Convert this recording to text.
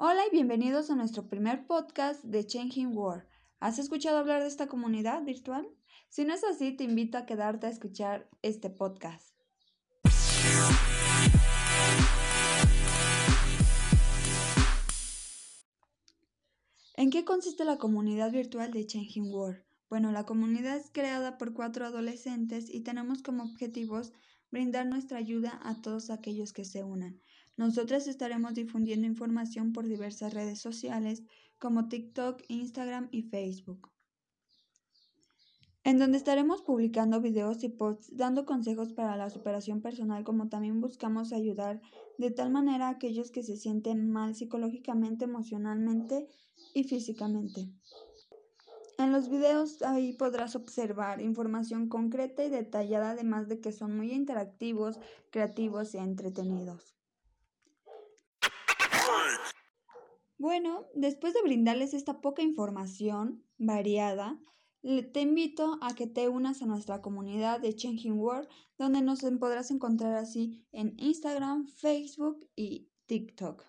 Hola y bienvenidos a nuestro primer podcast de Changing World. ¿Has escuchado hablar de esta comunidad virtual? Si no es así, te invito a quedarte a escuchar este podcast. ¿En qué consiste la comunidad virtual de Changing World? Bueno, la comunidad es creada por cuatro adolescentes y tenemos como objetivos brindar nuestra ayuda a todos aquellos que se unan. Nosotras estaremos difundiendo información por diversas redes sociales como TikTok, Instagram y Facebook, en donde estaremos publicando videos y posts dando consejos para la superación personal, como también buscamos ayudar de tal manera a aquellos que se sienten mal psicológicamente, emocionalmente y físicamente. En los videos ahí podrás observar información concreta y detallada, además de que son muy interactivos, creativos y entretenidos. Bueno, después de brindarles esta poca información variada, te invito a que te unas a nuestra comunidad de Changing World, donde nos podrás encontrar así en Instagram, Facebook y TikTok.